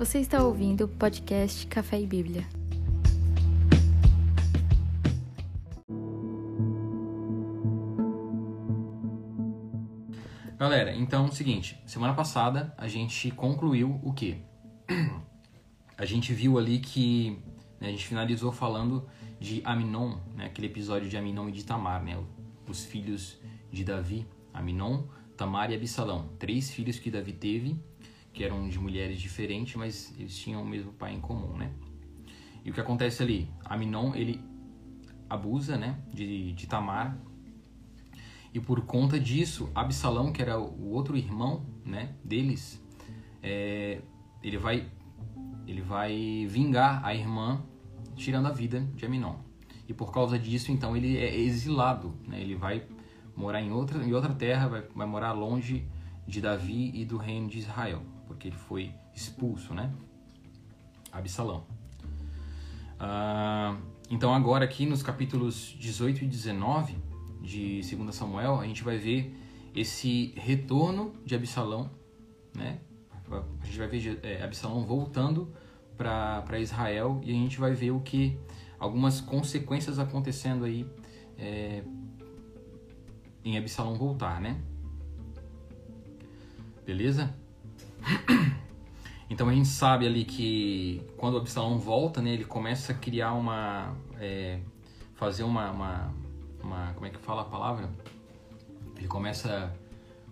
Você está ouvindo o podcast Café e Bíblia. Galera, então é o seguinte, semana passada a gente concluiu o quê? A gente viu ali que né, a gente finalizou falando de Aminon, né, aquele episódio de Aminon e de Tamar, né, os filhos de Davi, Aminon, Tamar e Absalão, três filhos que Davi teve, que eram de mulheres diferentes, mas eles tinham o mesmo pai em comum, né? E o que acontece ali? Aminon, ele abusa, né, de, de Tamar, e por conta disso, Absalão, que era o outro irmão, né, deles, é, ele vai ele vai vingar a irmã tirando a vida de Aminon. E por causa disso, então, ele é exilado, né? Ele vai morar em outra, em outra terra, vai, vai morar longe de Davi e do reino de Israel, porque ele foi expulso, né? Absalão. Ah, então, agora aqui nos capítulos 18 e 19 de 2 Samuel, a gente vai ver esse retorno de Absalão, né? A gente vai ver é, Absalão voltando para Israel e a gente vai ver o que algumas consequências acontecendo aí é, em Absalão voltar, né? Beleza? Então a gente sabe ali que quando Absalão volta, né, ele começa a criar uma, é, fazer uma, uma, uma, como é que fala a palavra? Ele começa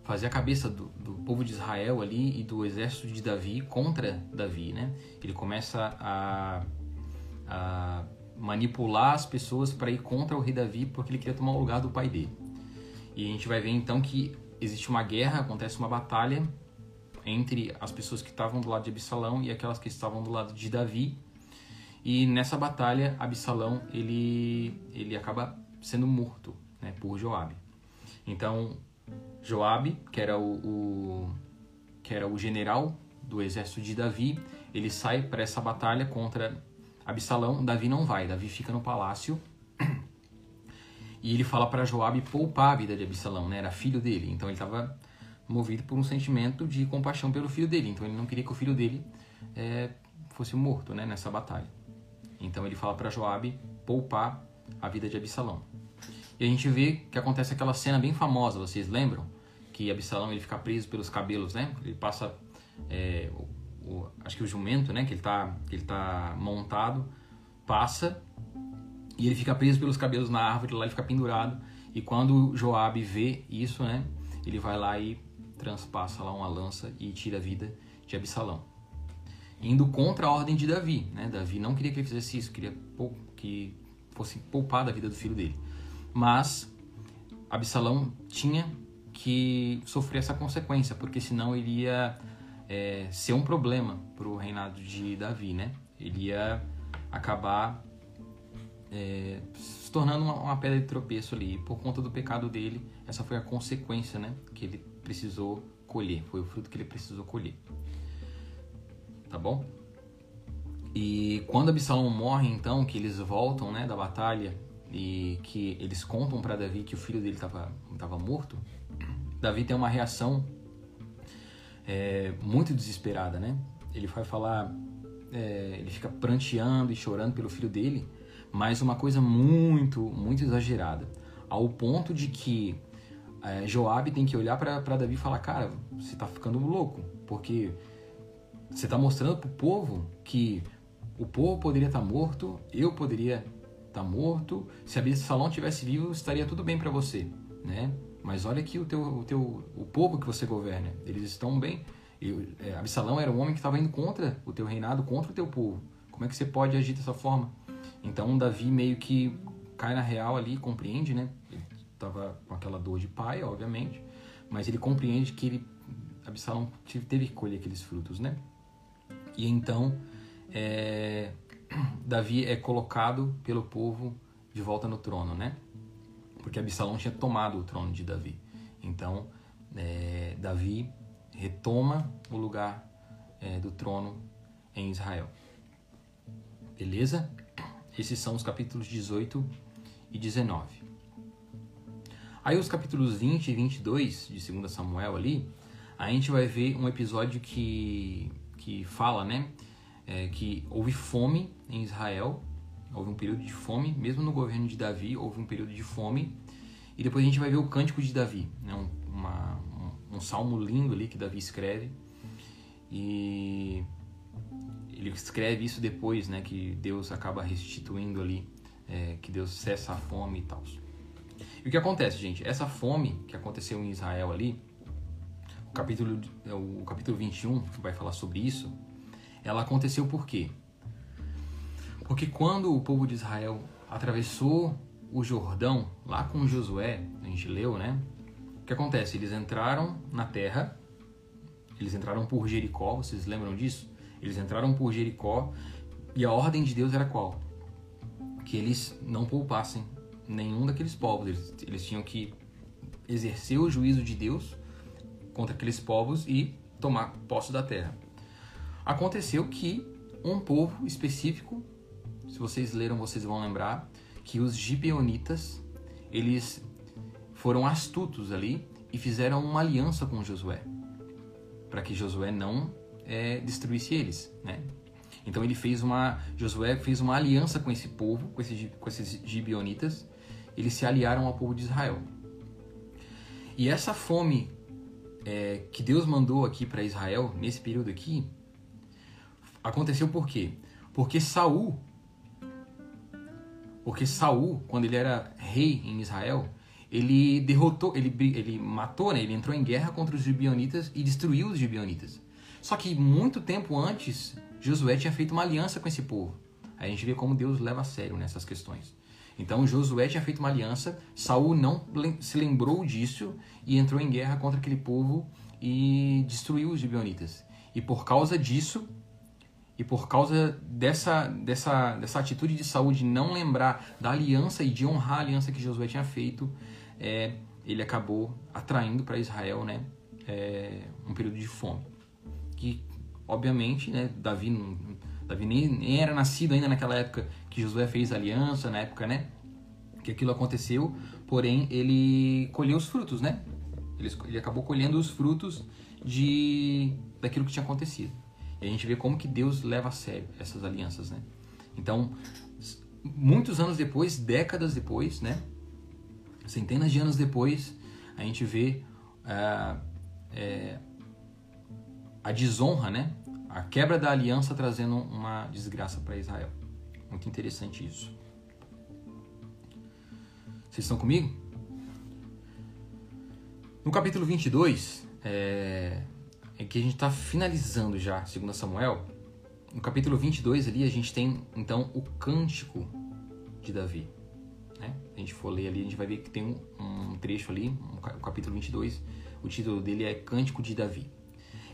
a fazer a cabeça do, do povo de Israel ali e do exército de Davi contra Davi, né? Ele começa a, a manipular as pessoas para ir contra o rei Davi porque ele queria tomar o lugar do pai dele. E a gente vai ver então que existe uma guerra, acontece uma batalha entre as pessoas que estavam do lado de Absalão e aquelas que estavam do lado de Davi. E nessa batalha, Absalão ele ele acaba sendo morto, né, por Joabe. Então, Joabe, que era o, o que era o general do exército de Davi, ele sai para essa batalha contra Absalão. Davi não vai, Davi fica no palácio e ele fala para Joabe poupar a vida de Absalão, né? Era filho dele, então ele estava movido por um sentimento de compaixão pelo filho dele. Então ele não queria que o filho dele é, fosse morto, né? Nessa batalha. Então ele fala para Joabe poupar a vida de Absalão. E a gente vê que acontece aquela cena bem famosa, vocês lembram? Que Absalão ele fica preso pelos cabelos, né? Ele passa, é, o, o, acho que o jumento, né? Que ele tá, que ele tá montado, passa e ele fica preso pelos cabelos na árvore, lá ele fica pendurado. E quando Joabe vê isso, né, ele vai lá e transpassa lá uma lança e tira a vida de Absalão. Indo contra a ordem de Davi, né? Davi não queria que ele fizesse isso, queria que fosse poupar da vida do filho dele. Mas Absalão tinha que sofrer essa consequência, porque senão ele ia é, ser um problema para o reinado de Davi, né? Ele ia acabar é, se tornando uma, uma, pedra de tropeço ali. E por conta do pecado dele, essa foi a consequência né, que ele precisou colher. Foi o fruto que ele precisou colher. Tá bom? E quando Absalão morre, então, que eles voltam né, da batalha e que eles contam para Davi que o filho dele estava morto, Davi tem uma reação é, muito desesperada, né? Ele vai falar, é, ele fica pranteando e chorando pelo filho dele, mas uma coisa muito, muito exagerada, ao ponto de que é, Joabe tem que olhar para Davi e falar, cara, você está ficando louco, porque você está mostrando para o povo que o povo poderia estar tá morto, eu poderia estar tá morto, se Absalão tivesse vivo estaria tudo bem para você, né? Mas olha aqui o teu, o teu, o povo que você governa, eles estão bem. E, é, Absalão era um homem que estava indo contra o teu reinado, contra o teu povo. Como é que você pode agir dessa forma? Então Davi meio que cai na real ali, compreende, né? Ele estava com aquela dor de pai, obviamente, mas ele compreende que ele, Absalão teve que colher aqueles frutos, né? E então é, Davi é colocado pelo povo de volta no trono, né? Porque Absalão tinha tomado o trono de Davi. Então é, Davi retoma o lugar é, do trono em Israel. Beleza? Esses são os capítulos 18 e 19. Aí os capítulos 20 e 22 de 2 Samuel ali, a gente vai ver um episódio que, que fala, né, é, que houve fome em Israel, houve um período de fome, mesmo no governo de Davi houve um período de fome, e depois a gente vai ver o Cântico de Davi, né, um, uma, um, um salmo lindo ali que Davi escreve, e ele escreve isso depois, né, que Deus acaba restituindo ali, é, que Deus cessa a fome e tal. E o que acontece, gente? Essa fome que aconteceu em Israel ali, o capítulo, o capítulo 21 vai falar sobre isso, ela aconteceu por quê? Porque quando o povo de Israel atravessou o Jordão, lá com Josué, a gente leu, né? O que acontece? Eles entraram na terra, eles entraram por Jericó, vocês lembram disso? Eles entraram por Jericó e a ordem de Deus era qual? Que eles não poupassem nenhum daqueles povos. Eles, eles tinham que exercer o juízo de Deus contra aqueles povos e tomar posse da terra. Aconteceu que um povo específico, se vocês leram, vocês vão lembrar, que os gibeonitas, eles foram astutos ali e fizeram uma aliança com Josué, para que Josué não é, destruísse eles, né? Então ele fez uma, Josué fez uma aliança com esse povo, com esses, com esses gibeonitas. Eles se aliaram ao povo de Israel. E essa fome é, que Deus mandou aqui para Israel nesse período aqui aconteceu por quê? Porque Saul, porque Saul, quando ele era rei em Israel, ele derrotou, ele, ele matou, né? ele entrou em guerra contra os gibeonitas e destruiu os gibeonitas. Só que muito tempo antes, Josué tinha feito uma aliança com esse povo. Aí a gente vê como Deus leva a sério nessas questões. Então Josué tinha feito uma aliança, Saul não se lembrou disso e entrou em guerra contra aquele povo e destruiu os gibeonitas. E por causa disso, e por causa dessa, dessa, dessa atitude de Saul de não lembrar da aliança e de honrar a aliança que Josué tinha feito, é, ele acabou atraindo para Israel né, é, um período de fome que obviamente, né, Davi, não, Davi nem, era nascido ainda naquela época que Josué fez aliança, na época, né, que aquilo aconteceu, porém ele colheu os frutos, né? Ele, ele acabou colhendo os frutos de daquilo que tinha acontecido. E a gente vê como que Deus leva a sério essas alianças, né? Então, muitos anos depois, décadas depois, né? Centenas de anos depois, a gente vê uh, é, a desonra, né? A quebra da aliança trazendo uma desgraça para Israel. Muito interessante isso. Vocês estão comigo? No capítulo 22, é, é que a gente está finalizando já, segundo Samuel. No capítulo 22 ali a gente tem então o cântico de Davi. Né? A gente for ler ali, a gente vai ver que tem um, um trecho ali, o capítulo 22, o título dele é Cântico de Davi.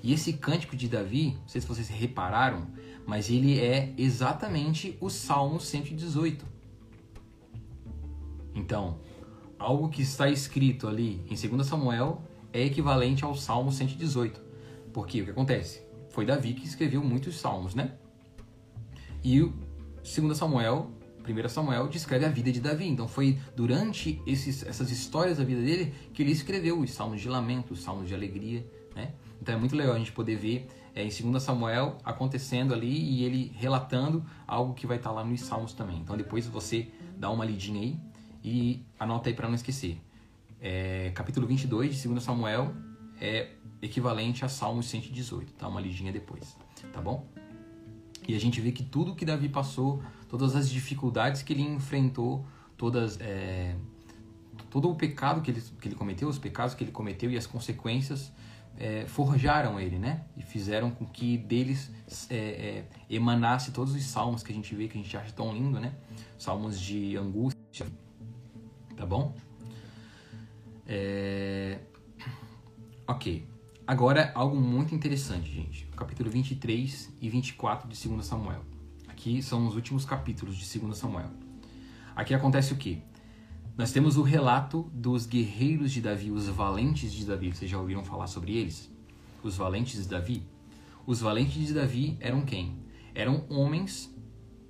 E esse cântico de Davi, não sei se vocês repararam, mas ele é exatamente o Salmo 118. Então, algo que está escrito ali em 2 Samuel é equivalente ao Salmo 118. Porque o que acontece? Foi Davi que escreveu muitos salmos, né? E o 2 Samuel, 1 Samuel, descreve a vida de Davi. Então foi durante esses, essas histórias da vida dele que ele escreveu os salmos de lamento, os salmos de alegria, né? Então é muito legal a gente poder ver é, em 2 Samuel acontecendo ali e ele relatando algo que vai estar lá nos Salmos também. Então depois você dá uma lidinha aí e anota aí para não esquecer. É, capítulo 22 de 2 Samuel é equivalente a Salmos 118, tá? Uma lidinha depois, tá bom? E a gente vê que tudo que Davi passou, todas as dificuldades que ele enfrentou, todas é, todo o pecado que ele, que ele cometeu, os pecados que ele cometeu e as consequências é, forjaram ele, né? E fizeram com que deles é, é, emanasse todos os salmos que a gente vê, que a gente acha tão lindo, né? Salmos de angústia, tá bom? É... Ok. Agora, algo muito interessante, gente. Capítulo 23 e 24 de 2 Samuel. Aqui são os últimos capítulos de 2 Samuel. Aqui acontece o quê? Nós temos o relato dos guerreiros de Davi, os valentes de Davi. Vocês já ouviram falar sobre eles? Os valentes de Davi? Os valentes de Davi eram quem? Eram homens,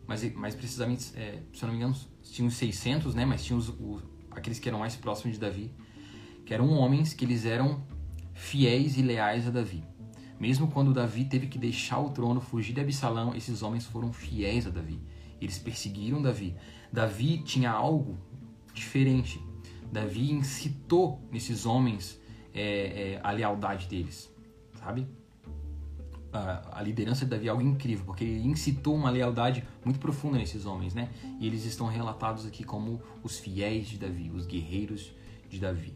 mas mais precisamente, é, se eu não me engano, tinham 600, né? Mas tinham os, os, aqueles que eram mais próximos de Davi, que eram homens que eles eram fiéis e leais a Davi. Mesmo quando Davi teve que deixar o trono, fugir de Absalão, esses homens foram fiéis a Davi. Eles perseguiram Davi. Davi tinha algo diferente. Davi incitou nesses homens é, é, a lealdade deles, sabe? A, a, liderança de Davi é algo incrível, porque ele incitou uma lealdade muito profunda nesses homens, né? E eles estão relatados aqui como os fiéis de Davi, os guerreiros de Davi.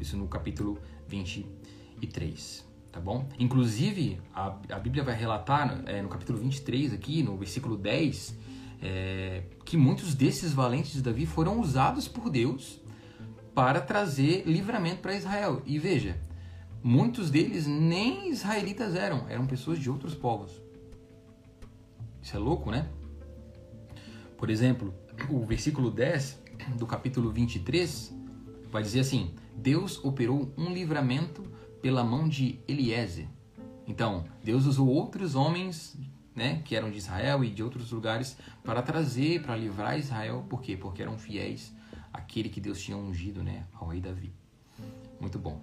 Isso no capítulo 23, tá bom? Inclusive, a, a Bíblia vai relatar é, no capítulo 23 aqui, no versículo 10, é, que muitos desses valentes de Davi foram usados por Deus para trazer livramento para Israel. E veja, muitos deles nem israelitas eram, eram pessoas de outros povos. Isso é louco, né? Por exemplo, o versículo 10 do capítulo 23 vai dizer assim: Deus operou um livramento pela mão de Eliezer. Então, Deus usou outros homens, né, que eram de Israel e de outros lugares para trazer, para livrar Israel, por quê? Porque eram fiéis àquele que Deus tinha ungido, né, ao rei Davi. Muito bom.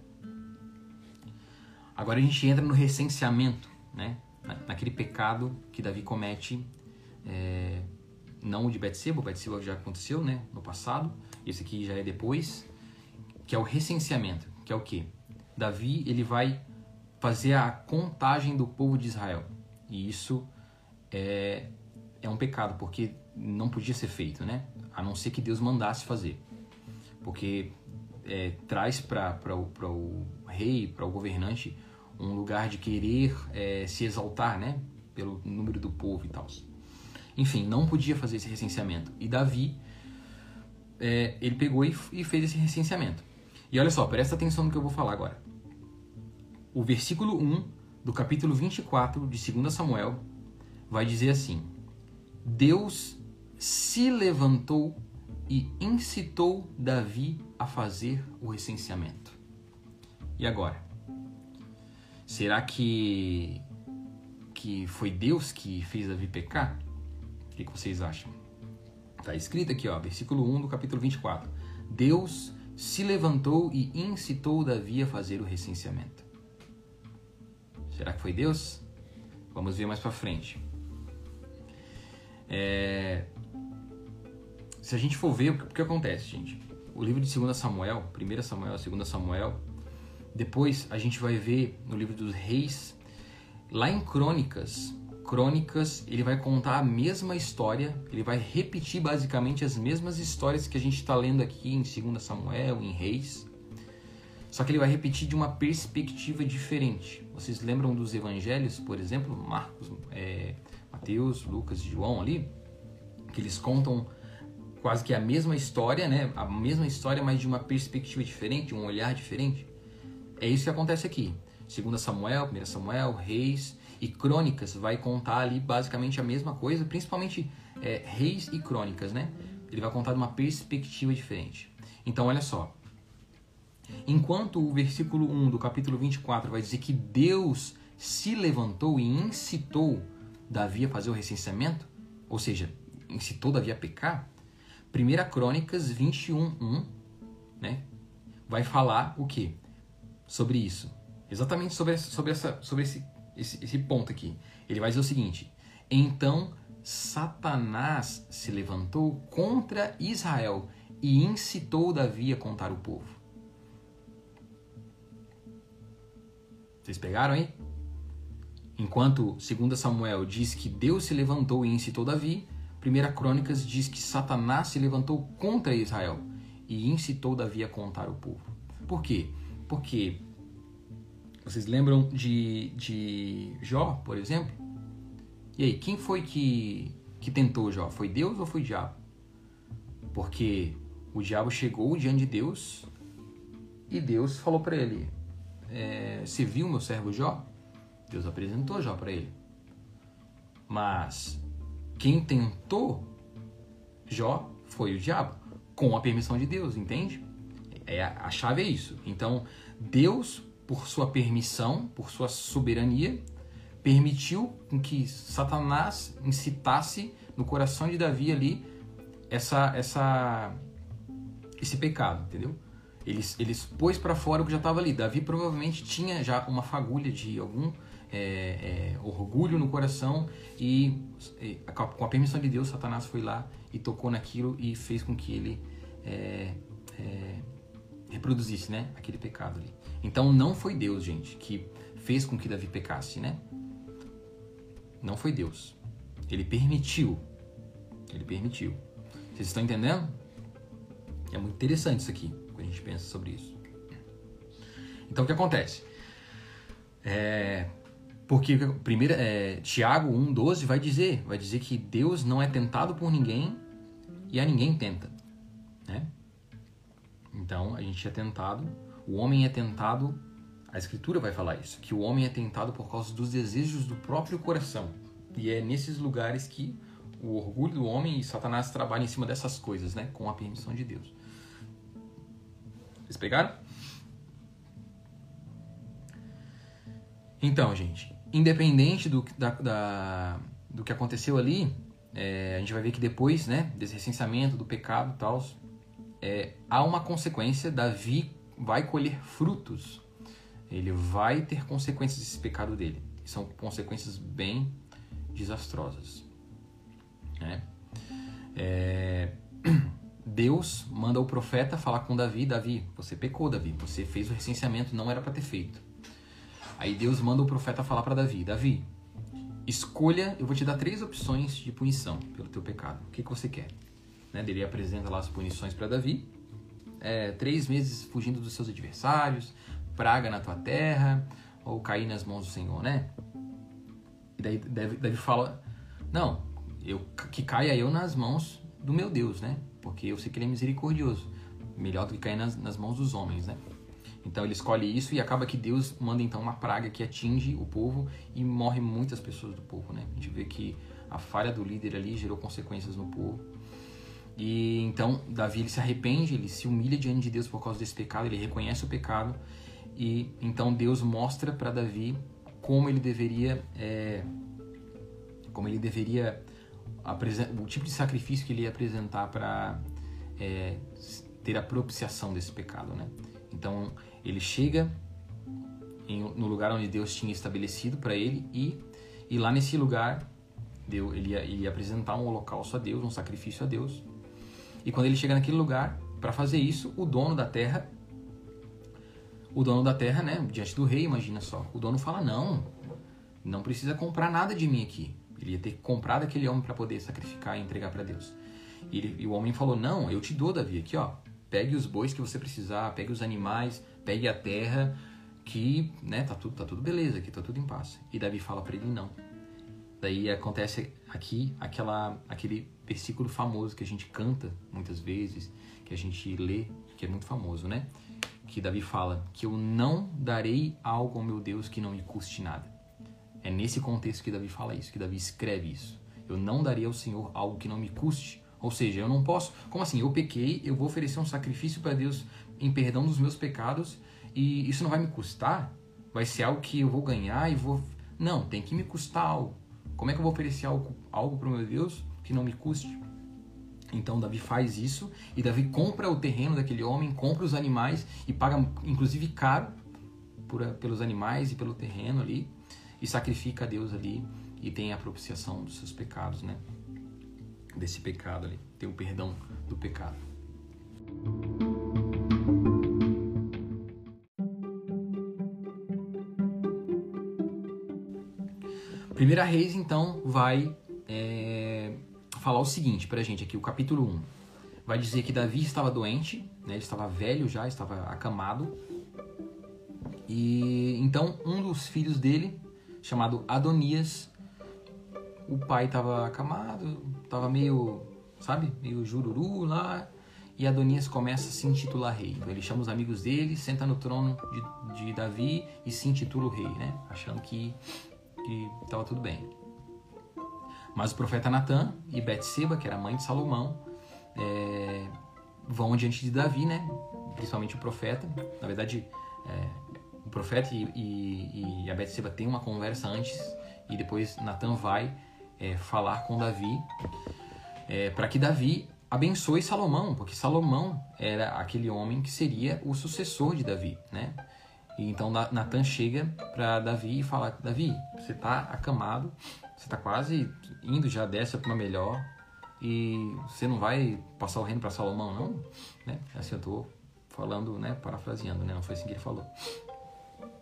Agora a gente entra no recenseamento, né, naquele pecado que Davi comete, é, não o de Betseba, o Betseba já aconteceu, né, no passado, esse aqui já é depois, que é o recenseamento, que é o que? Davi ele vai fazer a contagem do povo de Israel. E isso é, é um pecado, porque não podia ser feito, né? A não ser que Deus mandasse fazer. Porque é, traz para o, o rei, para o governante, um lugar de querer é, se exaltar, né? Pelo número do povo e tal. Enfim, não podia fazer esse recenseamento. E Davi, é, ele pegou e, e fez esse recenseamento. E olha só, presta atenção no que eu vou falar agora. O versículo 1 do capítulo 24 de 2 Samuel vai dizer assim: Deus se levantou e incitou Davi a fazer o recenseamento. E agora? Será que que foi Deus que fez Davi pecar? O que, vocês acham? Está escrito aqui, ó, versículo 1 do capítulo 24. Deus se levantou e incitou Davi a fazer o recenseamento. Será que foi Deus? Vamos ver mais para frente. É... Se a gente for ver, o que, acontece, gente? O livro de 2 Samuel, 1 Samuel, 2 Samuel, depois a gente vai ver no livro dos reis, lá em Crônicas, Crônicas, ele vai contar a mesma história, ele vai repetir basicamente as mesmas histórias que a gente está lendo aqui em 2 Samuel, em Reis. Só que ele vai repetir de uma perspectiva diferente. Vocês lembram dos evangelhos, por exemplo, Marcos, é, Mateus, Lucas e João ali? Que eles contam quase que a mesma história, né? A mesma história, mas de uma perspectiva diferente, um olhar diferente. É isso que acontece aqui. 2 Samuel, 1 Samuel, Reis e Crônicas vai contar ali basicamente a mesma coisa, principalmente é, Reis e Crônicas, né? Ele vai contar de uma perspectiva diferente. Então, olha só. Enquanto o versículo 1 do capítulo 24 vai dizer que Deus se levantou e incitou Davi a fazer o recenseamento, ou seja, incitou Davi a pecar, 1 Crônicas 21, 1, né, vai falar o que? Sobre isso. Exatamente sobre, essa, sobre, essa, sobre esse esse, esse ponto aqui. Ele vai dizer o seguinte: Então Satanás se levantou contra Israel e incitou Davi a contar o povo. Vocês pegaram aí? Enquanto 2 Samuel diz que Deus se levantou e incitou Davi, 1 Crônicas diz que Satanás se levantou contra Israel e incitou Davi a contar o povo. Por quê? Porque vocês lembram de, de Jó, por exemplo? E aí, quem foi que, que tentou Jó? Foi Deus ou foi o diabo? Porque o diabo chegou diante de Deus e Deus falou para ele: é, Você viu meu servo Jó? Deus apresentou Jó para ele. Mas quem tentou Jó foi o diabo, com a permissão de Deus, entende? É, a chave é isso. Então, Deus por sua permissão, por sua soberania, permitiu que Satanás incitasse no coração de Davi ali essa, essa, esse pecado, entendeu? Ele, ele pôs para fora o que já estava ali. Davi provavelmente tinha já uma fagulha de algum é, é, orgulho no coração e, e, com a permissão de Deus, Satanás foi lá e tocou naquilo e fez com que ele é, é, reproduzisse, né, aquele pecado ali. Então não foi Deus, gente, que fez com que Davi pecasse, né? Não foi Deus. Ele permitiu. Ele permitiu. Vocês estão entendendo? É muito interessante isso aqui, quando a gente pensa sobre isso. Então o que acontece? É, porque primeiro, é, Tiago 1,12 vai dizer, vai dizer que Deus não é tentado por ninguém e a ninguém tenta. Né? Então a gente é tentado, o homem é tentado, a escritura vai falar isso, que o homem é tentado por causa dos desejos do próprio coração. E é nesses lugares que o orgulho do homem e Satanás trabalham em cima dessas coisas, né? Com a permissão de Deus. Vocês pegaram? Então, gente, independente do, da, da, do que aconteceu ali, é, a gente vai ver que depois, né, desse recenseamento, do pecado e tal, é, há uma consequência, Davi vai colher frutos. Ele vai ter consequências desse pecado dele. São consequências bem desastrosas. Né? É, Deus manda o profeta falar com Davi, Davi, você pecou, Davi, você fez o recenseamento, não era para ter feito. Aí Deus manda o profeta falar para Davi, Davi, escolha, eu vou te dar três opções de punição pelo teu pecado. O que, que você quer? Né? Ele apresenta lá as punições para Davi. É, três meses fugindo dos seus adversários, praga na tua terra, ou cair nas mãos do Senhor, né? E daí Davi, fala, não, eu que caia eu nas mãos do meu Deus, né? Porque eu sei que ele é misericordioso, melhor do que cair nas, nas mãos dos homens, né? Então ele escolhe isso e acaba que Deus manda então uma praga que atinge o povo e morre muitas pessoas do povo, né? A gente vê que a falha do líder ali gerou consequências no povo. E então Davi ele se arrepende, ele se humilha diante de Deus por causa desse pecado, ele reconhece o pecado e então Deus mostra para Davi como ele deveria é, como ele deveria o tipo de sacrifício que ele ia apresentar para é, ter a propiciação desse pecado, né? Então ele chega em, no lugar onde Deus tinha estabelecido para ele e, e lá nesse lugar ele, ia, ele ia apresentar um holocausto a Deus, um sacrifício a Deus. E quando ele chega naquele lugar, para fazer isso, o dono da terra, o dono da terra, né, diante do rei, imagina só, o dono fala: Não, não precisa comprar nada de mim aqui. Ele ia ter que comprar daquele homem para poder sacrificar e entregar para Deus. E, ele, e, o homem falou: Não, eu te dou, Davi, aqui ó, pegue os bois que você precisar, pegue os animais, pegue a terra, que, né, tá tudo, tá tudo beleza aqui, tá tudo em paz. E Davi fala para ele não. Daí acontece aqui aquela, aquele versículo famoso que a gente canta muitas vezes, que a gente lê, que é muito famoso, né? Que Davi fala que eu não darei algo ao meu Deus que não me custe nada. É nesse contexto que Davi fala isso, que Davi escreve isso. Eu não darei ao Senhor algo que não me custe. Ou seja, eu não posso. Como assim? Eu pequei, eu vou oferecer um sacrifício para Deus em perdão dos meus pecados e isso não vai me custar? Vai ser algo que eu vou ganhar e vou. Não, tem que me custar algo. Como é que eu vou oferecer algo, algo para o meu Deus que não me custe? Então Davi faz isso e Davi compra o terreno daquele homem, compra os animais e paga inclusive caro por, pelos animais e pelo terreno ali e sacrifica a Deus ali e tem a propiciação dos seus pecados, né? Desse pecado ali, tem o perdão do pecado. Primeira Reis, então, vai é, falar o seguinte pra gente aqui, o capítulo 1. Vai dizer que Davi estava doente, né, ele estava velho já, estava acamado. E então um dos filhos dele, chamado Adonias, o pai estava acamado, estava meio, sabe, meio jururu lá, e Adonias começa a se intitular rei. Então ele chama os amigos dele, senta no trono de, de Davi e se intitula o rei, né? Achando que que estava tudo bem. Mas o profeta Natan e Betseba, que era mãe de Salomão, é, vão diante de Davi, né? Principalmente o profeta. Na verdade, é, o profeta e, e, e a Betseba têm uma conversa antes e depois Natan vai é, falar com Davi é, para que Davi abençoe Salomão, porque Salomão era aquele homem que seria o sucessor de Davi, né? E então Natan chega para Davi e fala: Davi, você está acamado, você está quase indo já dessa para uma melhor e você não vai passar o reino para Salomão, não? Né? Assim eu estou falando, né? Parafraseando, né? Não foi assim que ele falou.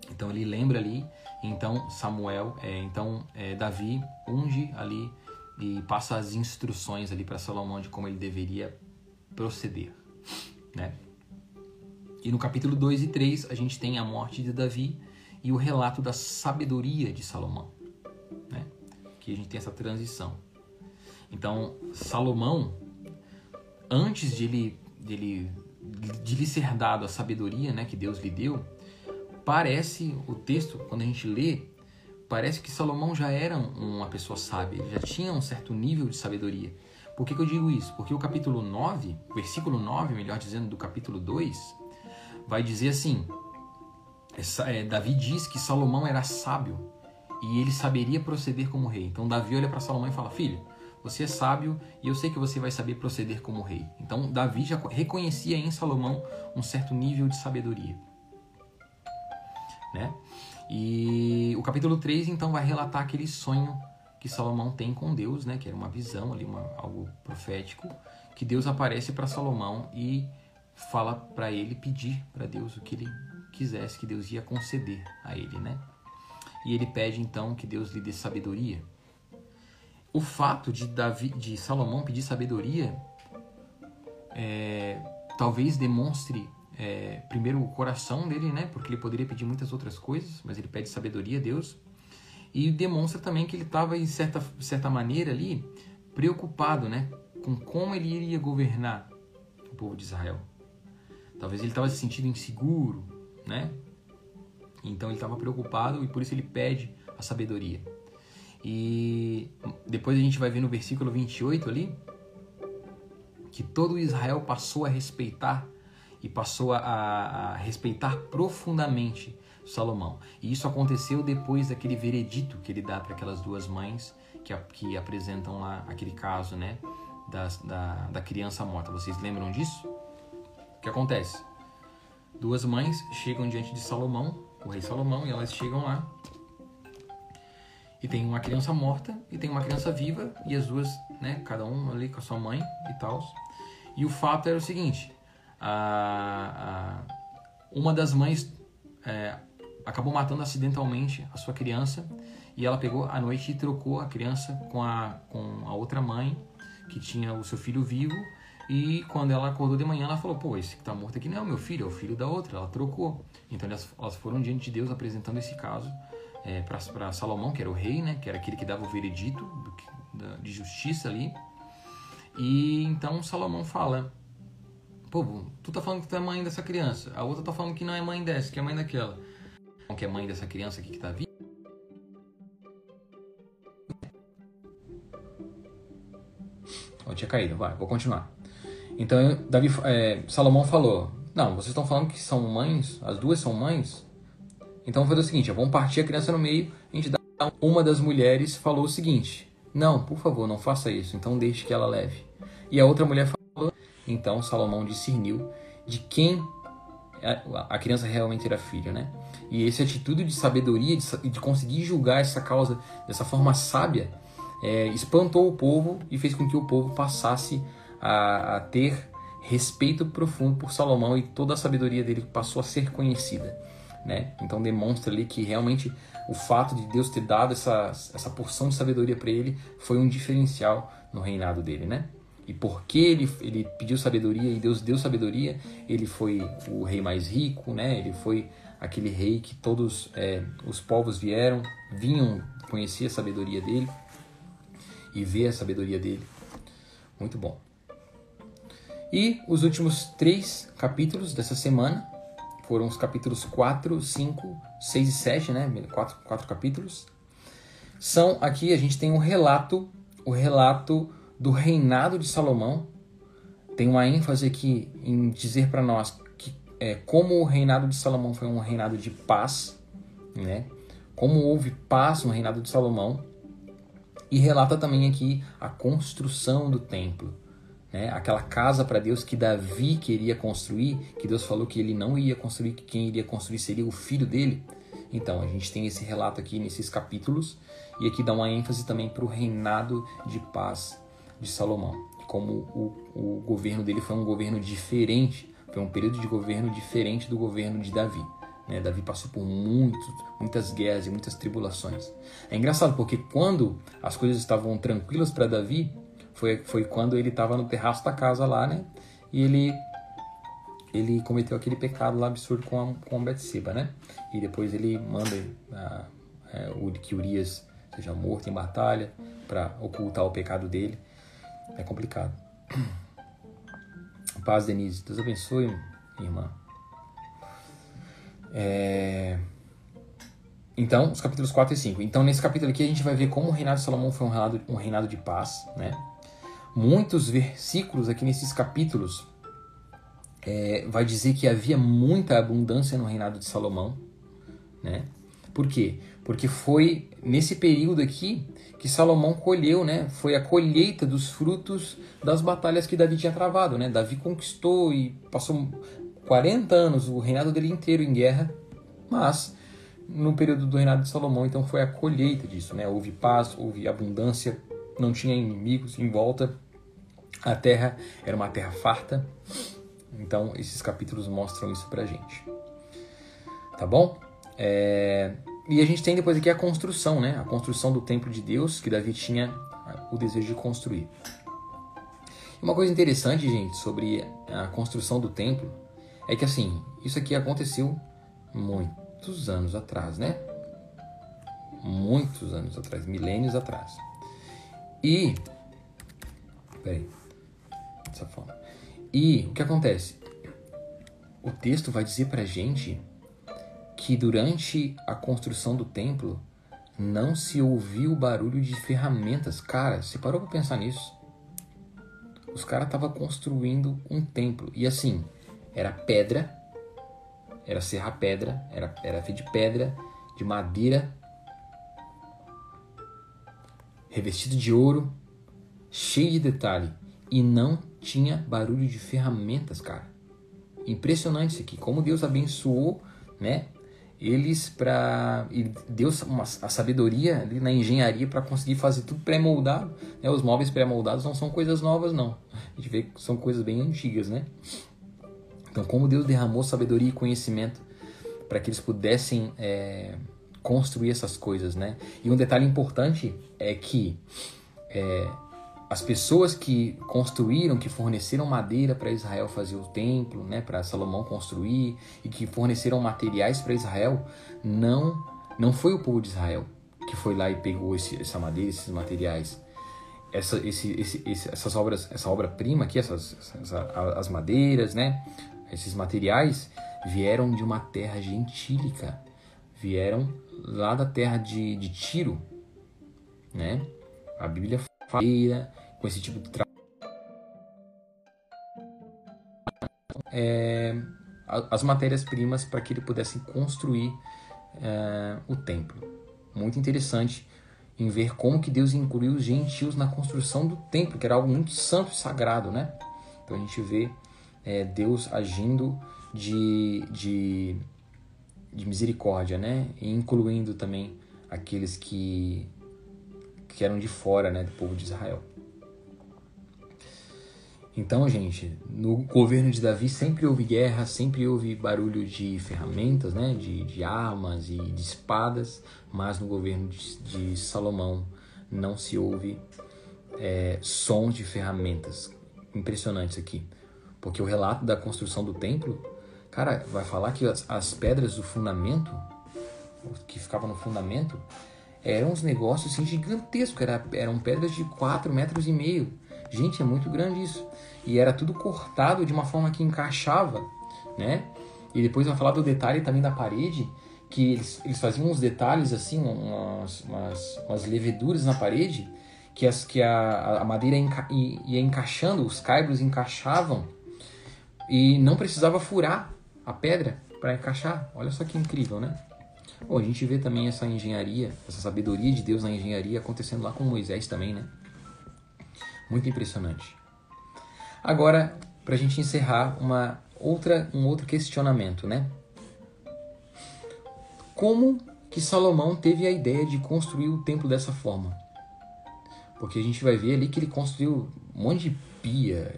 Então ele lembra ali, então Samuel, é, então é, Davi unge ali e passa as instruções ali para Salomão de como ele deveria proceder, né? E no capítulo 2 e 3 a gente tem a morte de Davi e o relato da sabedoria de Salomão. Né? Que a gente tem essa transição. Então, Salomão, antes de ele, de ele de lhe ser dado a sabedoria né, que Deus lhe deu, parece, o texto, quando a gente lê, parece que Salomão já era uma pessoa sábia, ele já tinha um certo nível de sabedoria. Por que, que eu digo isso? Porque o capítulo 9, versículo 9, melhor dizendo, do capítulo 2, vai dizer assim: é, Davi diz que Salomão era sábio e ele saberia proceder como rei. Então Davi olha para Salomão e fala: Filho, você é sábio e eu sei que você vai saber proceder como rei. Então Davi já reconhecia em Salomão um certo nível de sabedoria. Né? E o capítulo 3 então vai relatar aquele sonho que Salomão tem com Deus, né, que era uma visão ali, uma, algo profético, que Deus aparece para Salomão e fala para ele pedir para Deus o que ele quisesse, que Deus ia conceder a ele, né? E ele pede então que Deus lhe dê sabedoria. O fato de Davi, de Salomão pedir sabedoria, é, talvez demonstre é, primeiro o coração dele, né? Porque ele poderia pedir muitas outras coisas, mas ele pede sabedoria a Deus. E demonstra também que ele estava, em certa, certa maneira ali, preocupado, né? Com como ele iria governar o povo de Israel. Talvez ele estava se sentindo inseguro, né? Então ele estava preocupado e por isso ele pede a sabedoria. E depois a gente vai ver no versículo 28 ali que todo Israel passou a respeitar e passou a, a, respeitar profundamente Salomão. E isso aconteceu depois daquele veredito que ele dá para aquelas duas mães que, que apresentam lá aquele caso, né? Das, da, da criança morta. Vocês lembram disso? O que acontece? Duas mães chegam diante de Salomão, o rei Salomão, e elas chegam lá. E tem uma criança morta e tem uma criança viva, e as duas, né, cada um ali com a sua mãe e tal. E o fato era o seguinte: a, uma das mães é, acabou matando acidentalmente a sua criança e ela pegou à noite e trocou a criança com a, com a outra mãe que tinha o seu filho vivo e quando ela acordou de manhã, ela falou: Pô, esse que está morto aqui não é o meu filho, é o filho da outra. Ela trocou. Então elas, elas foram diante de Deus apresentando esse caso é, para Salomão, que era o rei, né? Que era aquele que dava o veredito do, de justiça ali. E então Salomão fala: Pô, tu tá falando que tu é mãe dessa criança. A outra tá falando que não é mãe dessa, que é mãe daquela. Que é mãe dessa criança aqui que tá viva. Oh, tinha caído, vai, vou continuar. Então Davi, é, Salomão falou: Não, vocês estão falando que são mães, as duas são mães. Então foi o seguinte: vamos partir a criança no meio. A gente dá uma das mulheres falou o seguinte: Não, por favor, não faça isso. Então deixe que ela leve. E a outra mulher falou. Então Salomão discerniu de quem a criança realmente era filho, né? E essa atitude de sabedoria, de, de conseguir julgar essa causa dessa forma sábia, é, espantou o povo e fez com que o povo passasse a, a ter respeito profundo por Salomão e toda a sabedoria dele passou a ser conhecida. Né? Então demonstra ali que realmente o fato de Deus ter dado essa, essa porção de sabedoria para ele foi um diferencial no reinado dele, né? E porque ele, ele pediu sabedoria e Deus deu sabedoria, ele foi o rei mais rico, né? Ele foi aquele rei que todos é, os povos vieram, vinham conhecer a sabedoria dele e ver a sabedoria dele. Muito bom. E os últimos três capítulos dessa semana foram os capítulos 4, 5, 6 e 7, né? Quatro, quatro capítulos. São aqui a gente tem um relato, o relato do reinado de Salomão. Tem uma ênfase aqui em dizer para nós que é, como o reinado de Salomão foi um reinado de paz, né? Como houve paz no reinado de Salomão. E relata também aqui a construção do templo né? Aquela casa para Deus que Davi queria construir, que Deus falou que ele não ia construir, que quem iria construir seria o filho dele. Então, a gente tem esse relato aqui nesses capítulos e aqui dá uma ênfase também para o reinado de paz de Salomão. Como o, o governo dele foi um governo diferente, foi um período de governo diferente do governo de Davi. Né? Davi passou por muitos, muitas guerras e muitas tribulações. É engraçado porque quando as coisas estavam tranquilas para Davi, foi, foi quando ele estava no terraço da casa lá, né? E ele ele cometeu aquele pecado lá absurdo com a, com a Betseba, né? E depois ele manda a, é, o, que Urias seja morto em batalha para ocultar o pecado dele. É complicado. Paz, Denise. Deus abençoe, irmã. É... Então, os capítulos 4 e 5. Então, nesse capítulo aqui, a gente vai ver como o reinado de Salomão foi um reinado, um reinado de paz, né? Muitos versículos aqui nesses capítulos é, vai dizer que havia muita abundância no reinado de Salomão, né? Por quê? Porque foi nesse período aqui que Salomão colheu, né? Foi a colheita dos frutos das batalhas que Davi tinha travado, né? Davi conquistou e passou 40 anos, o reinado dele inteiro em guerra, mas no período do reinado de Salomão, então foi a colheita disso, né? Houve paz, houve abundância, não tinha inimigos em volta, a terra era uma terra farta, então, esses capítulos mostram isso pra gente. Tá bom? É... E a gente tem depois aqui a construção, né? A construção do templo de Deus, que Davi tinha o desejo de construir. Uma coisa interessante, gente, sobre a construção do templo é que, assim, isso aqui aconteceu muitos anos atrás, né? Muitos anos atrás, milênios atrás. E. Peraí. Dessa forma. E o que acontece? O texto vai dizer pra gente que durante a construção do templo não se ouviu barulho de ferramentas. Cara, você parou pra pensar nisso? Os caras estavam construindo um templo. E assim, era pedra, era serra pedra, era, era feito de pedra, de madeira, revestido de ouro, cheio de detalhe. E não tinha barulho de ferramentas, cara. Impressionante isso aqui, como Deus abençoou, né? Eles para e Deus uma, a sabedoria ali na engenharia para conseguir fazer tudo pré-moldado, né? Os móveis pré-moldados não são coisas novas não. A gente vê que são coisas bem antigas, né? Então, como Deus derramou sabedoria e conhecimento para que eles pudessem é, construir essas coisas, né? E um detalhe importante é que é, as pessoas que construíram, que forneceram madeira para Israel fazer o templo, né, para Salomão construir e que forneceram materiais para Israel, não não foi o povo de Israel que foi lá e pegou esse, essa madeira, esses materiais. Essa, esse, esse, essas obras, essa obra-prima aqui, essas, essas, as madeiras, né, esses materiais vieram de uma terra gentílica, vieram lá da terra de, de Tiro, né? A Bíblia fala com esse tipo de trabalho. É, as matérias-primas para que ele pudesse construir é, o templo. Muito interessante em ver como que Deus incluiu os gentios na construção do templo, que era algo muito santo e sagrado, né? Então a gente vê é, Deus agindo de, de, de misericórdia, né? E incluindo também aqueles que, que eram de fora né, do povo de Israel. Então, gente, no governo de Davi sempre houve guerra, sempre houve barulho de ferramentas, né, de, de armas e de espadas, mas no governo de, de Salomão não se ouve é, sons de ferramentas. Impressionante isso aqui, porque o relato da construção do templo, cara, vai falar que as, as pedras do fundamento, que ficavam no fundamento, eram uns negócios assim, gigantescos, era, eram pedras de 4 metros e meio. Gente, é muito grande isso e era tudo cortado de uma forma que encaixava, né? E depois vai falar do detalhe também da parede, que eles, eles faziam uns detalhes assim, umas, umas, umas leveduras na parede, que, as, que a, a madeira enca, ia encaixando, os caibros encaixavam e não precisava furar a pedra para encaixar. Olha só que incrível, né? Bom, a gente vê também essa engenharia, essa sabedoria de Deus na engenharia acontecendo lá com Moisés também, né? Muito impressionante. Agora, para a gente encerrar, uma outra, um outro questionamento, né? Como que Salomão teve a ideia de construir o templo dessa forma? Porque a gente vai ver ali que ele construiu um monte de pia,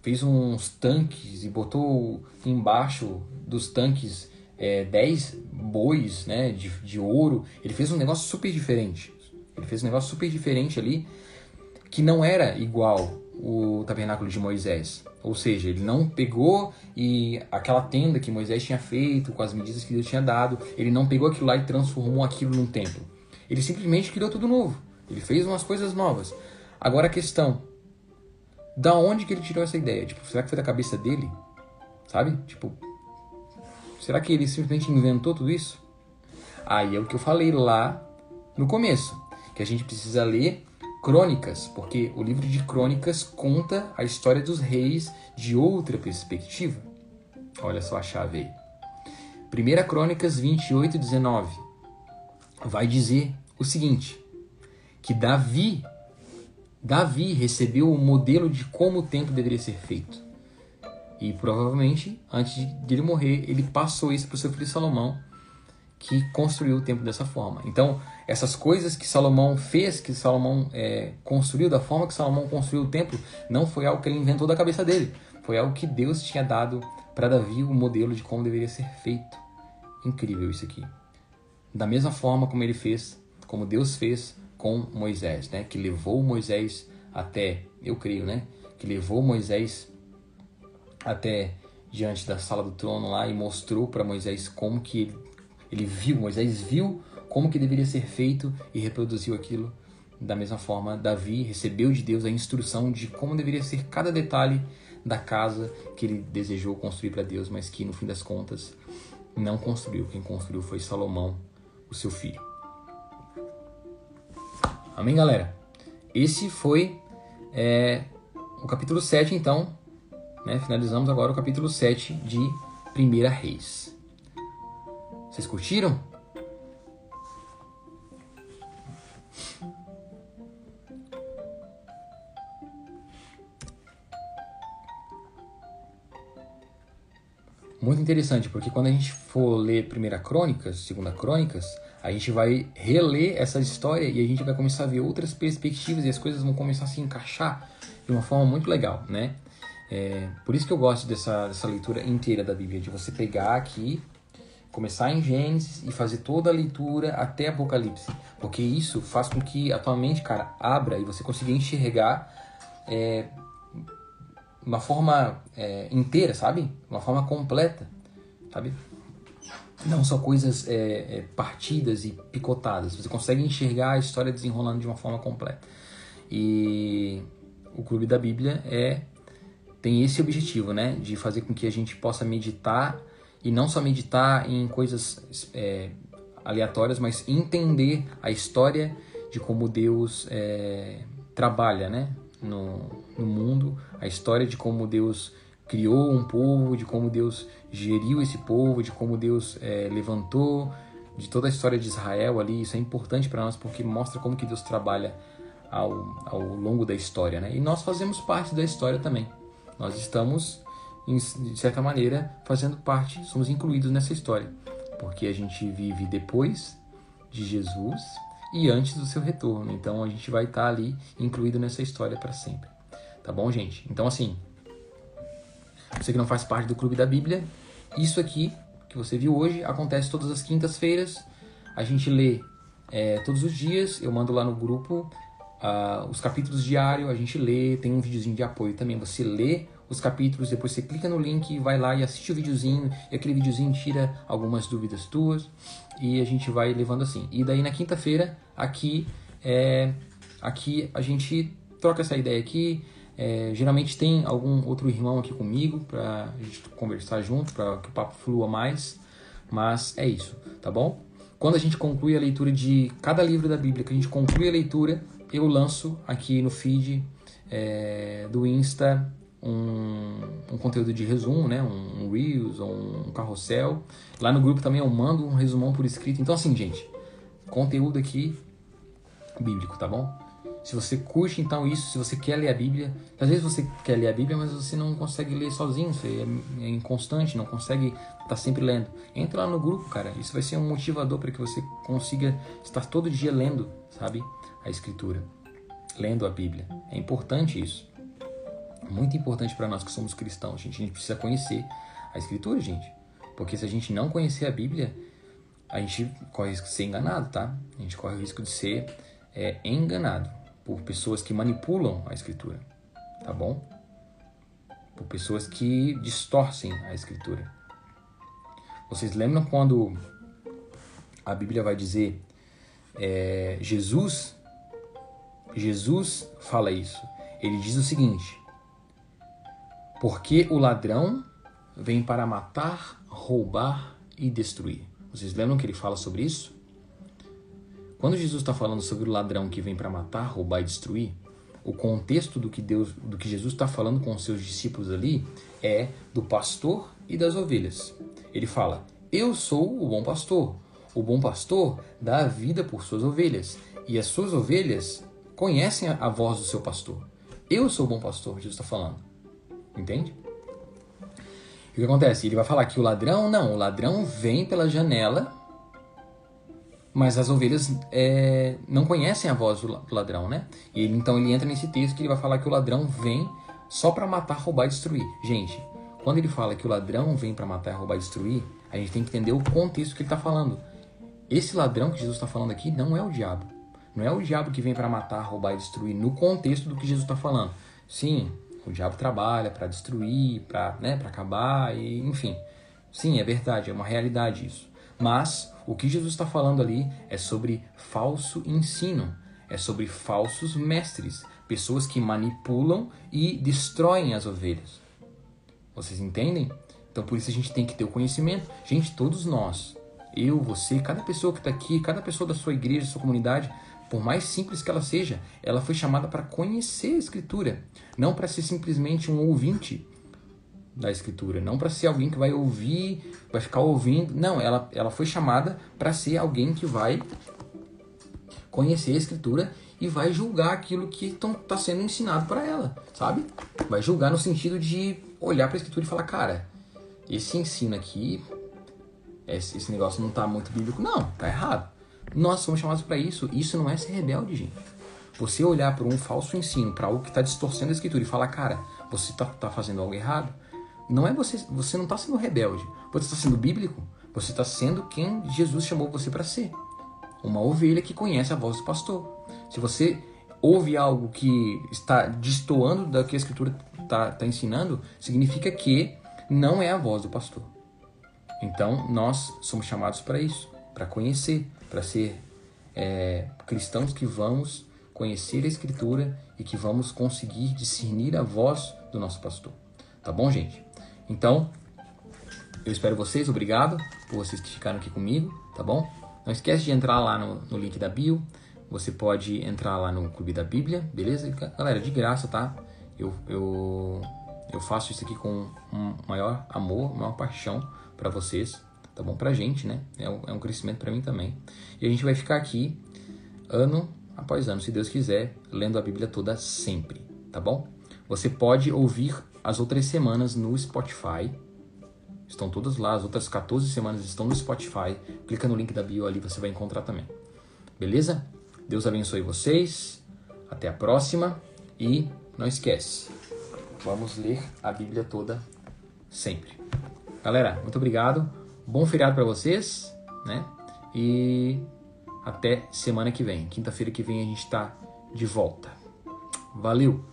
fez uns tanques e botou embaixo dos tanques é, 10 bois né, de, de ouro. Ele fez um negócio super diferente. Ele fez um negócio super diferente ali que não era igual o tabernáculo de Moisés. Ou seja, ele não pegou e aquela tenda que Moisés tinha feito com as medidas que Deus tinha dado, ele não pegou aquilo lá e transformou aquilo num templo. Ele simplesmente criou tudo novo. Ele fez umas coisas novas. Agora a questão, da onde que ele tirou essa ideia? Tipo, será que foi da cabeça dele? Sabe? Tipo, será que ele simplesmente inventou tudo isso? Aí é o que eu falei lá no começo, que a gente precisa ler Crônicas, porque o livro de Crônicas conta a história dos reis de outra perspectiva. Olha só a chave aí. 1 Crônicas 28, 19 vai dizer o seguinte: que Davi, Davi recebeu o modelo de como o templo deveria ser feito. E provavelmente, antes de ele morrer, ele passou isso para o seu filho Salomão, que construiu o templo dessa forma. Então, essas coisas que Salomão fez, que Salomão é, construiu, da forma que Salomão construiu o templo, não foi algo que ele inventou da cabeça dele. Foi algo que Deus tinha dado para Davi o modelo de como deveria ser feito. Incrível isso aqui. Da mesma forma como ele fez, como Deus fez com Moisés, né? Que levou Moisés até, eu creio, né? Que levou Moisés até diante da sala do trono lá e mostrou para Moisés como que ele, ele viu, Moisés viu como que deveria ser feito e reproduziu aquilo. Da mesma forma, Davi recebeu de Deus a instrução de como deveria ser cada detalhe da casa que ele desejou construir para Deus, mas que no fim das contas não construiu. Quem construiu foi Salomão, o seu filho. Amém, galera? Esse foi é, o capítulo 7, então. Né? Finalizamos agora o capítulo 7 de Primeira Reis. Vocês curtiram? Muito interessante, porque quando a gente for ler Primeira Crônicas, Segunda Crônicas, a gente vai reler essa história e a gente vai começar a ver outras perspectivas e as coisas vão começar a se encaixar de uma forma muito legal, né? É, por isso que eu gosto dessa, dessa leitura inteira da Bíblia, de você pegar aqui, começar em Gênesis e fazer toda a leitura até Apocalipse, porque isso faz com que a tua mente, cara, abra e você consiga enxergar é, uma forma é, inteira, sabe? Uma forma completa, sabe? Não só coisas é, é, partidas e picotadas. Você consegue enxergar a história desenrolando de uma forma completa. E o Clube da Bíblia é tem esse objetivo, né? De fazer com que a gente possa meditar e não só meditar em coisas é, aleatórias, mas entender a história de como Deus é, trabalha, né? no, no mundo, a história de como Deus criou um povo, de como Deus geriu esse povo, de como Deus é, levantou, de toda a história de Israel ali. Isso é importante para nós porque mostra como que Deus trabalha ao, ao longo da história, né? E nós fazemos parte da história também. Nós estamos, de certa maneira, fazendo parte, somos incluídos nessa história, porque a gente vive depois de Jesus e antes do seu retorno. Então a gente vai estar tá ali incluído nessa história para sempre. Tá bom, gente? Então assim, você que não faz parte do Clube da Bíblia, isso aqui que você viu hoje acontece todas as quintas-feiras. A gente lê é, todos os dias. Eu mando lá no grupo uh, os capítulos diários. A gente lê. Tem um videozinho de apoio também. Você lê os capítulos, depois você clica no link, vai lá e assiste o videozinho, e aquele videozinho tira algumas dúvidas tuas, e a gente vai levando assim. E daí na quinta-feira, aqui, é, aqui a gente troca essa ideia aqui, é, geralmente tem algum outro irmão aqui comigo para a gente conversar junto, para que o papo flua mais, mas é isso, tá bom? Quando a gente conclui a leitura de cada livro da Bíblia, que a gente conclui a leitura, eu lanço aqui no feed é, do Insta um, um, conteúdo de resumo, né? um, um Reels ou um carrossel. Lá no grupo também eu mando um resumão por escrito. Então, assim, gente, conteúdo aqui bíblico, tá bom? Se você curte então isso, se você quer ler a Bíblia, às vezes você quer ler a Bíblia, mas você não consegue ler sozinho, você é, é inconstante, não consegue estar tá sempre lendo. Entra lá no grupo, cara. Isso vai ser um motivador para que você consiga estar todo dia lendo, sabe, a Escritura, lendo a Bíblia. É importante isso. Muito importante para nós que somos cristãos, gente. A gente precisa conhecer a Escritura, gente. Porque se a gente não conhecer a Bíblia, a gente corre o risco de ser enganado, tá? A gente corre o risco de ser é, enganado por pessoas que manipulam a escritura, tá bom? Por pessoas que distorcem a escritura. Vocês lembram quando a Bíblia vai dizer é, Jesus? Jesus fala isso. Ele diz o seguinte: Porque o ladrão vem para matar, roubar e destruir. Vocês lembram que ele fala sobre isso? Quando Jesus está falando sobre o ladrão que vem para matar, roubar e destruir, o contexto do que Deus, do que Jesus está falando com os seus discípulos ali é do pastor e das ovelhas. Ele fala: Eu sou o bom pastor. O bom pastor dá a vida por suas ovelhas e as suas ovelhas conhecem a voz do seu pastor. Eu sou o bom pastor, Jesus está falando. Entende? O que acontece? Ele vai falar que o ladrão, não, o ladrão vem pela janela mas as ovelhas é, não conhecem a voz do ladrão, né? E ele, então ele entra nesse texto que ele vai falar que o ladrão vem só para matar, roubar e destruir. Gente, quando ele fala que o ladrão vem para matar, roubar e destruir, a gente tem que entender o contexto que ele está falando. Esse ladrão que Jesus está falando aqui não é o diabo. Não é o diabo que vem para matar, roubar e destruir no contexto do que Jesus está falando. Sim, o diabo trabalha para destruir, para né, acabar, e, enfim. Sim, é verdade, é uma realidade isso. Mas o que Jesus está falando ali é sobre falso ensino, é sobre falsos mestres, pessoas que manipulam e destroem as ovelhas. Vocês entendem? Então por isso a gente tem que ter o conhecimento. Gente, todos nós, eu, você, cada pessoa que está aqui, cada pessoa da sua igreja, da sua comunidade, por mais simples que ela seja, ela foi chamada para conhecer a Escritura, não para ser simplesmente um ouvinte da escritura, não para ser alguém que vai ouvir, vai ficar ouvindo. Não, ela, ela foi chamada para ser alguém que vai conhecer a escritura e vai julgar aquilo que está sendo ensinado para ela, sabe? Vai julgar no sentido de olhar para a escritura e falar, cara, esse ensino aqui, esse, esse negócio não está muito bíblico, não, tá errado. Nós somos chamados para isso. Isso não é ser rebelde, gente. Você olhar para um falso ensino, para algo que está distorcendo a escritura e falar, cara, você está tá fazendo algo errado, não é você, você não está sendo rebelde. Você está sendo bíblico. Você está sendo quem Jesus chamou você para ser. Uma ovelha que conhece a voz do pastor. Se você ouve algo que está destoando da que a Escritura está tá ensinando, significa que não é a voz do pastor. Então, nós somos chamados para isso, para conhecer, para ser é, cristãos que vamos conhecer a Escritura e que vamos conseguir discernir a voz do nosso pastor. Tá bom, gente? Então, eu espero vocês, obrigado por vocês que ficaram aqui comigo, tá bom? Não esquece de entrar lá no, no link da bio, você pode entrar lá no Clube da Bíblia, beleza? Galera, de graça, tá? Eu, eu, eu faço isso aqui com um maior amor, maior paixão para vocês, tá bom? Pra gente, né? É um, é um crescimento para mim também. E a gente vai ficar aqui ano após ano, se Deus quiser, lendo a Bíblia toda sempre, tá bom? Você pode ouvir as outras semanas no Spotify. Estão todas lá, as outras 14 semanas estão no Spotify. Clica no link da bio ali, você vai encontrar também. Beleza? Deus abençoe vocês. Até a próxima e não esquece. Vamos ler a Bíblia toda sempre. Galera, muito obrigado. Bom feriado para vocês, né? E até semana que vem. Quinta-feira que vem a gente está de volta. Valeu!